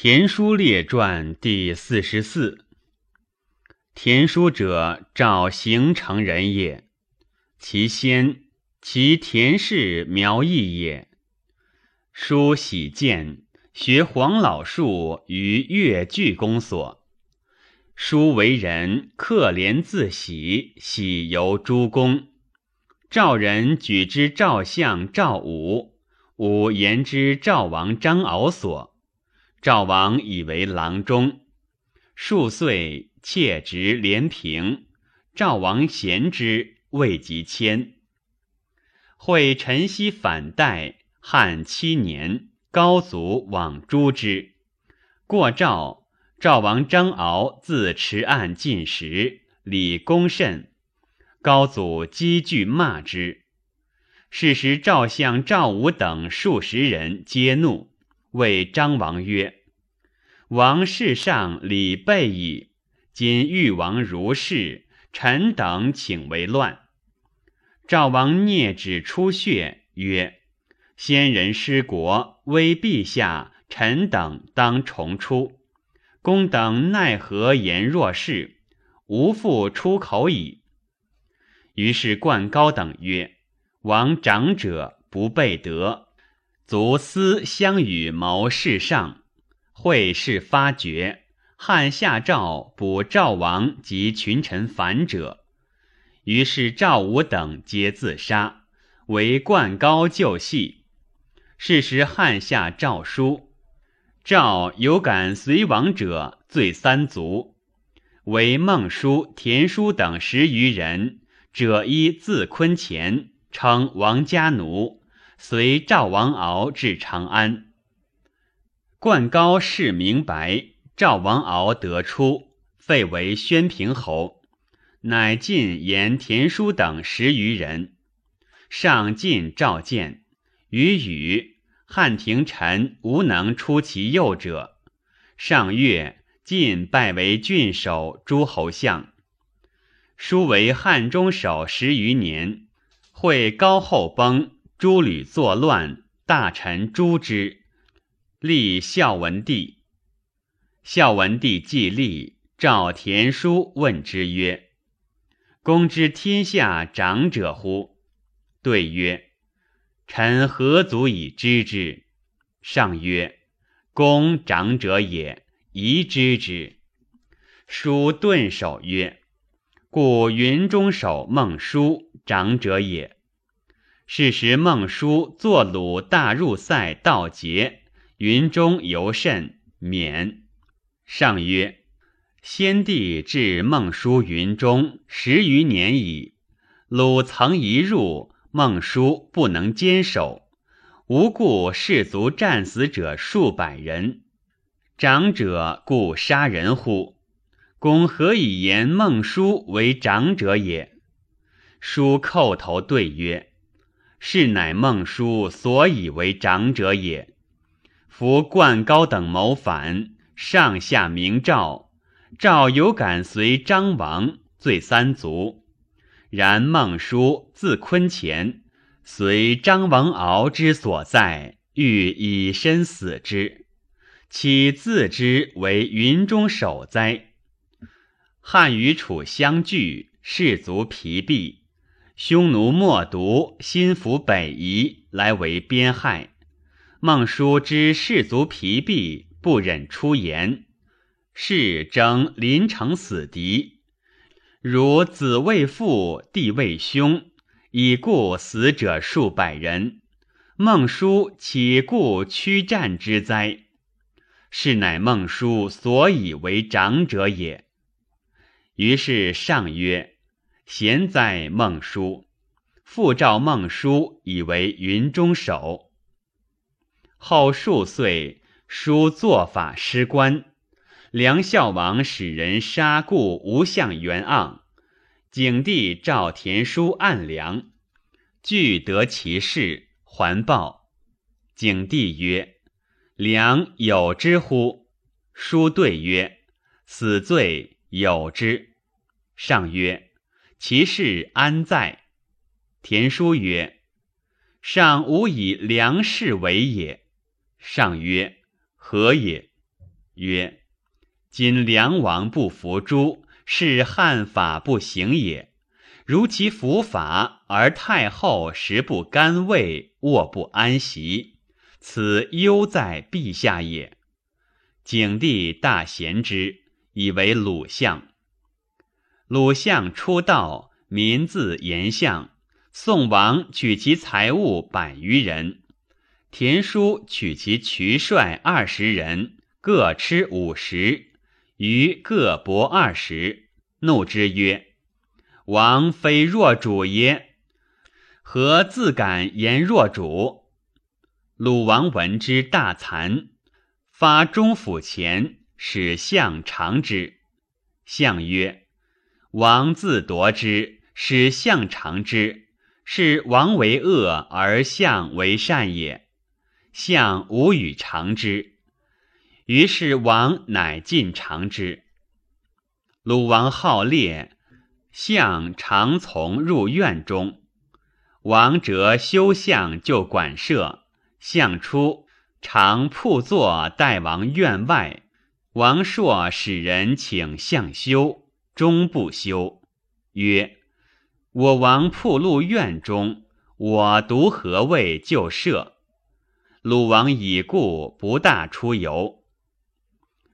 田书列传第四十四。田书者，赵行成人也。其先，其田氏苗裔也。书喜见，学黄老术于越剧公所。书为人克廉自喜，喜游诸公。赵人举之赵相赵武，武言之赵王张敖所。赵王以为郎中，数岁妾职连平。赵王贤之，未及迁。会陈豨反代，汉七年，高祖往诛之。过赵，赵王张敖自池岸进食，礼恭甚。高祖积惧骂之。是时赵相赵武等数十人皆怒。谓张王曰：“王世上礼备矣，今欲王如是，臣等请为乱。”赵王啮指出血曰：“先人失国，威陛下，臣等当重出。公等奈何言若是？无复出口矣。”于是冠高等曰：“王长者不备德。”卒思相与谋事上，会事发觉。汉下诏捕赵王及群臣反者，于是赵武等皆自杀，为冠高就系。是时汉下诏书，赵有敢随王者，罪三族，为孟叔、田叔等十余人，者依自昆前，称王家奴。随赵王敖至长安，冠高事明白，赵王敖得出，废为宣平侯，乃进言田叔等十余人，上进召见，与语汉廷臣无能出其右者，上月晋拜为郡守、诸侯相，叔为汉中守十余年，会高后崩。诸吕作乱，大臣诛之。立孝文帝。孝文帝既立，召田叔问之曰：“公知天下长者乎？”对曰：“臣何足以知之？”上曰：“公长者也，宜知之。”书顿首曰：“故云中守孟叔长者也。”是时，孟叔作鲁大入塞，道节云中尤甚免。上曰：先帝至孟叔云中十余年矣。鲁曾一入，孟叔不能坚守，无故士卒战死者数百人。长者故杀人乎？公何以言孟叔为长者也？叔叩头对曰。是乃孟叔所以为长者也。夫冠高等谋反，上下明诏，诏有敢随张王，罪三族。然孟叔自昆前，随张王敖之所在，欲以身死之，岂自知为云中守哉？汉与楚相拒，士卒疲弊。匈奴莫毒，心服北夷，来为边害。孟叔知士卒疲弊，不忍出言，是争临城死敌。如子未父，弟未兄，已故死者数百人。孟叔岂故屈战之哉？是乃孟叔所以为长者也。于是上曰。贤哉，孟叔！复召孟叔以为云中守。后数岁，叔作法失官，梁孝王使人杀故吴相元盎。景帝召田书按梁，具得其事，还报。景帝曰：“梁有之乎？”书对曰：“死罪有之。”上曰。其事安在？田书曰：“上无以良士为也。”上曰：“何也？”曰：“今梁王不服诛，是汉法不行也。如其服法，而太后食不甘味，卧不安席，此忧在陛下也。”景帝大贤之，以为鲁相。鲁相出道，民自言相。宋王取其财物百余人，田叔取其渠帅二十人，各吃五十，余各帛二十。怒之曰：“王非弱主耶？何自敢言弱主？”鲁王闻之大惭，发中府前，使相尝之。相曰：王自夺之，使相尝之，是王为恶而相为善也。相无与尝之，于是王乃尽尝之。鲁王好猎，相常从入院中。王折休相就馆舍，相出常铺坐待王院外。王朔使人请相休。终不休，曰：“我王铺路院中，我独何谓就赦？”鲁王已故，不大出游。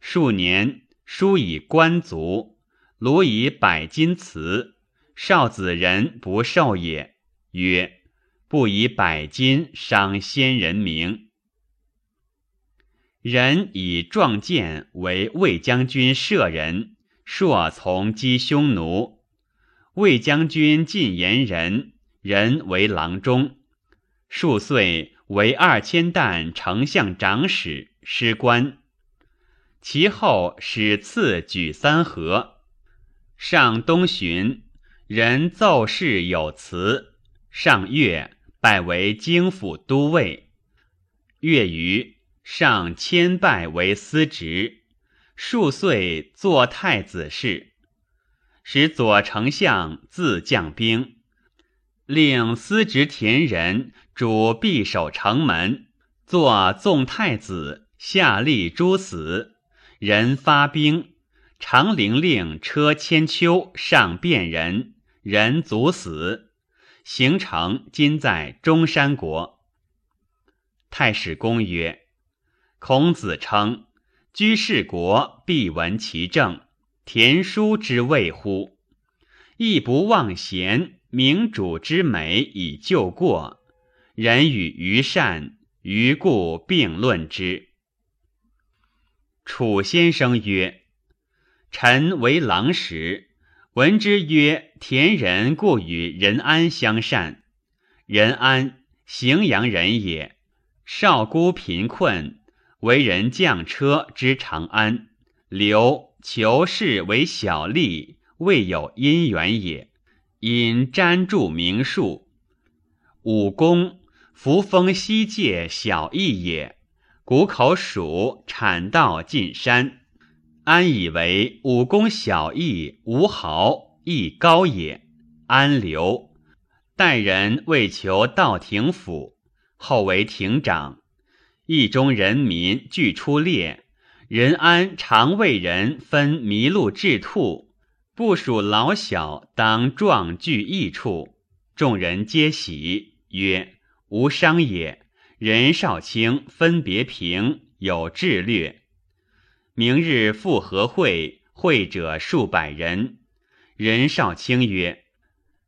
数年，书以官卒，鲁以百金辞。少子人不受也，曰：“不以百金伤先人名。”人以壮健为魏将军舍人。朔从击匈奴，魏将军进言人，人为郎中。数岁为二千担丞相长史，失官。其后使赐举三河。上东巡，人奏事有辞。上月拜为京府都尉。月余上迁拜为司职。数岁做太子事，使左丞相自将兵，令司职田人主闭守城门，作纵太子，下吏诸死。人发兵，长陵令车千秋上便人，人卒死。行程今在中山国。太史公曰：孔子称。居士国必闻其政，田书之谓乎？亦不忘贤，明主之美以救过。人与愚善，于故并论之。楚先生曰：“臣为郎时，闻之曰：田人故与仁安相善。仁安，荥阳人也，少孤贫困。”为人将车之长安，留求士为小吏，未有姻缘也。因瞻著名术，武功扶风西界小邑也。谷口蜀产道进山，安以为武功小邑无豪亦高也。安留待人为求道亭府，后为亭长。邑中人民俱出猎，任安常为人分麋鹿雉兔，部属老小当壮聚一处，众人皆喜，曰：“无伤也。”任少卿分别平，有智略。明日复合会，会者数百人。任少卿曰：“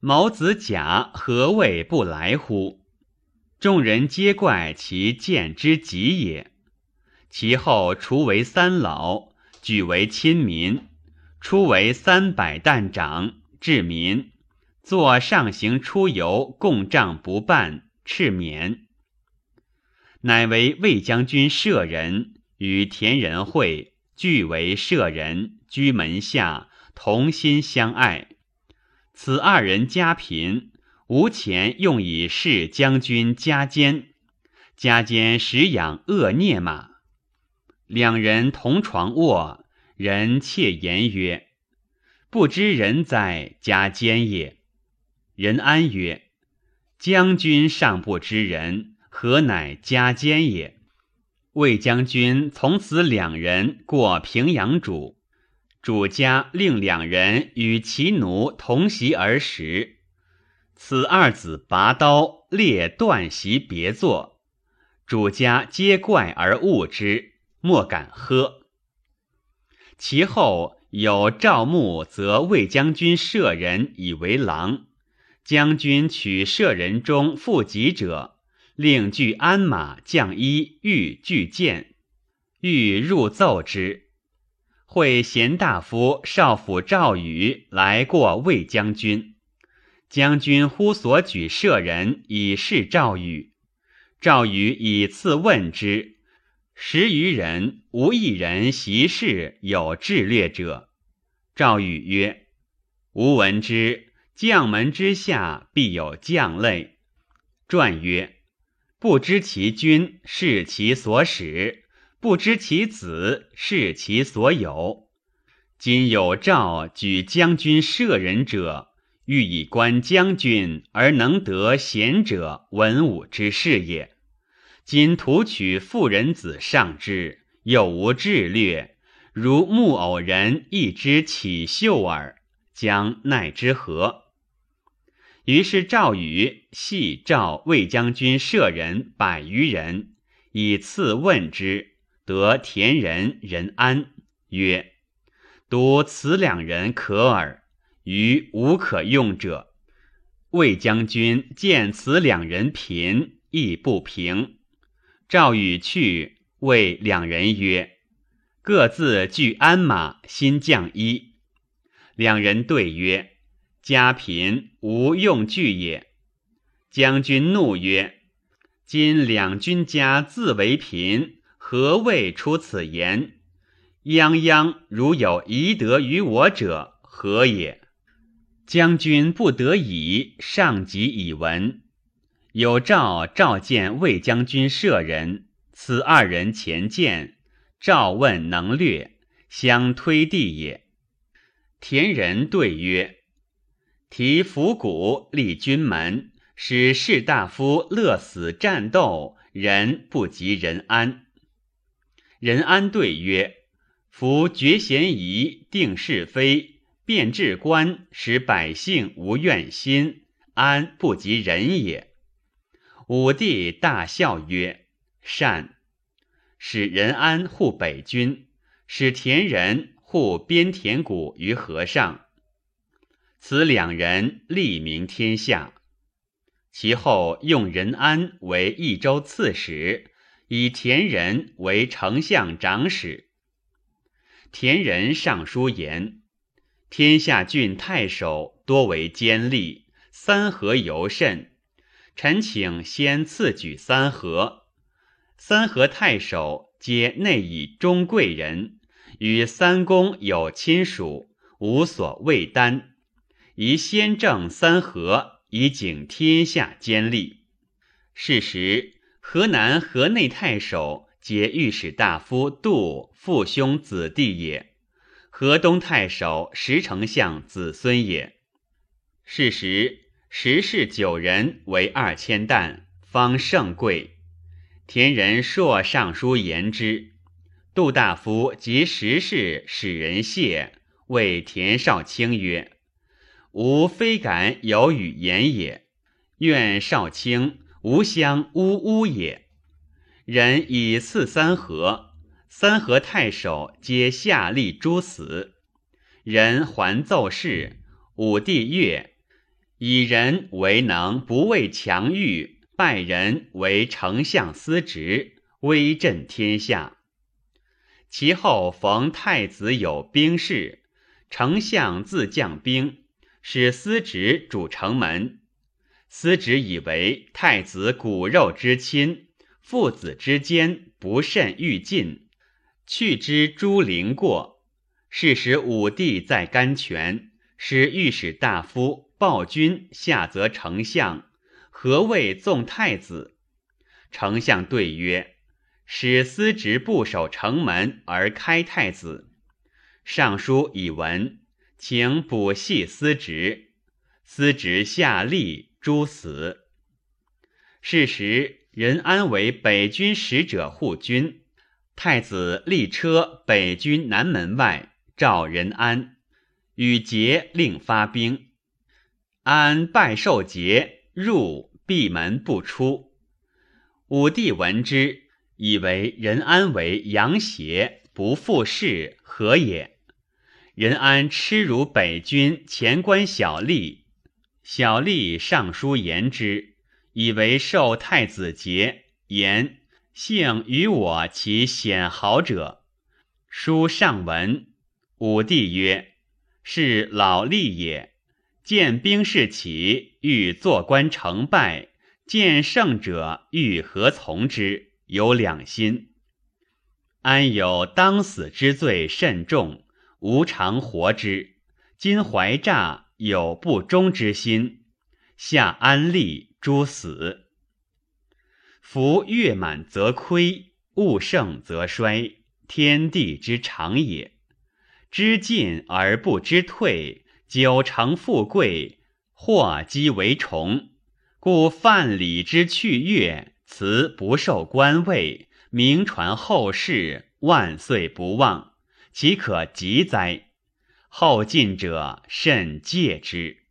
某子甲何谓不来乎？”众人皆怪其见之极也。其后除为三老，举为亲民，初为三百担长，治民，作上行出游，共账不办，敕免。乃为魏将军舍人，与田仁会俱为舍人，居门下，同心相爱。此二人家贫。无钱用以侍将军加坚，加坚时养恶孽马，两人同床卧，人窃言曰：“不知人哉，加坚也。”人安曰：“将军尚不知人，何乃加坚也？”魏将军从此两人过平阳主，主家令两人与其奴同席而食。此二子拔刀列断席别坐，主家皆怪而恶之，莫敢喝。其后有赵牧则魏将军舍人以为郎，将军取舍人中负己者。令具鞍马将衣欲具剑，欲入奏之。会贤大夫少府赵宇来过魏将军，将军呼所举舍人以示赵宇。赵宇以次问之，十余人无一人习事有智略者。赵宇曰：“吾闻之，将门之下必有将类。”传曰。不知其君是其所使，不知其子是其所有。今有赵举将军舍人者，欲以观将军而能得贤者文武之士也。今图取妇人子上之，又无智略，如木偶人一之起秀耳，将奈之何？于是赵禹系赵魏将军舍人百余人，以次问之，得田人仁安，曰：“独此两人可耳，于无可用者。”魏将军见此两人贫，亦不平。赵宇去，谓两人曰：“各自具鞍马，新将衣。”两人对曰。家贫无用具也。将军怒曰：“今两军家自为贫，何谓出此言？泱泱如有遗德于我者，何也？”将军不得已，上级以闻。有诏召见魏将军舍人，此二人前见，诏问能略，相推地也。田人对曰。提伏鼓立军门，使士大夫乐死战斗，人不及仁安。仁安对曰：“夫决嫌疑，定是非，辨治官，使百姓无怨心，安不及人也。”武帝大笑曰：“善。”使仁安护北军，使田人护边田谷于河上。此两人立名天下。其后用仁安为益州刺史，以田仁为丞相长史。田仁上书言：天下郡太守多为奸吏，三河尤甚。臣请先赐举三河。三河太守皆内以中贵人，与三公有亲属，无所畏担。宜先正三河，以警天下奸吏。是时，河南、河内太守皆御史大夫杜父兄子弟也；河东太守石丞相子孙也。是时，十世九人为二千担，方盛贵。田人朔上书言之，杜大夫及十世使人谢，谓田少卿曰。吾非敢有语言也，愿少卿无相呜呜也。人以赐三合，三河太守皆下吏诛死。人还奏事，武帝曰，以人为能不畏强欲，拜人为丞相司职，威震天下。其后逢太子有兵事，丞相自将兵。使司职主城门，司职以为太子骨肉之亲，父子之间不甚欲尽，去之诸陵过。是时武帝在甘泉，使御史大夫暴君下则丞相，何谓纵太子？丞相对曰：使司职不守城门而开太子。尚书以闻。请补系司职，司职下吏诛死。是时，任安为北军使者护军，太子立车北军南门外，召仁安，与节令发兵。安拜受节，入闭门不出。武帝闻之，以为仁安为阳邪，不复事，何也？仁安痴如北军前官小吏，小吏上书言之，以为受太子节，言。幸与我其显豪者，书上文。武帝曰：“是老吏也。见兵士起，欲坐观成败；见胜者，欲何从之？有两心。安有当死之罪甚重，无常活之。今怀诈，有不忠之心，下安立，诛死。”夫月满则亏，物盛则衰，天地之常也。知进而不知退，久成富贵，祸积为重。故范蠡之去月，辞不受官位，名传后世，万岁不忘，岂可及哉？后进者甚戒之。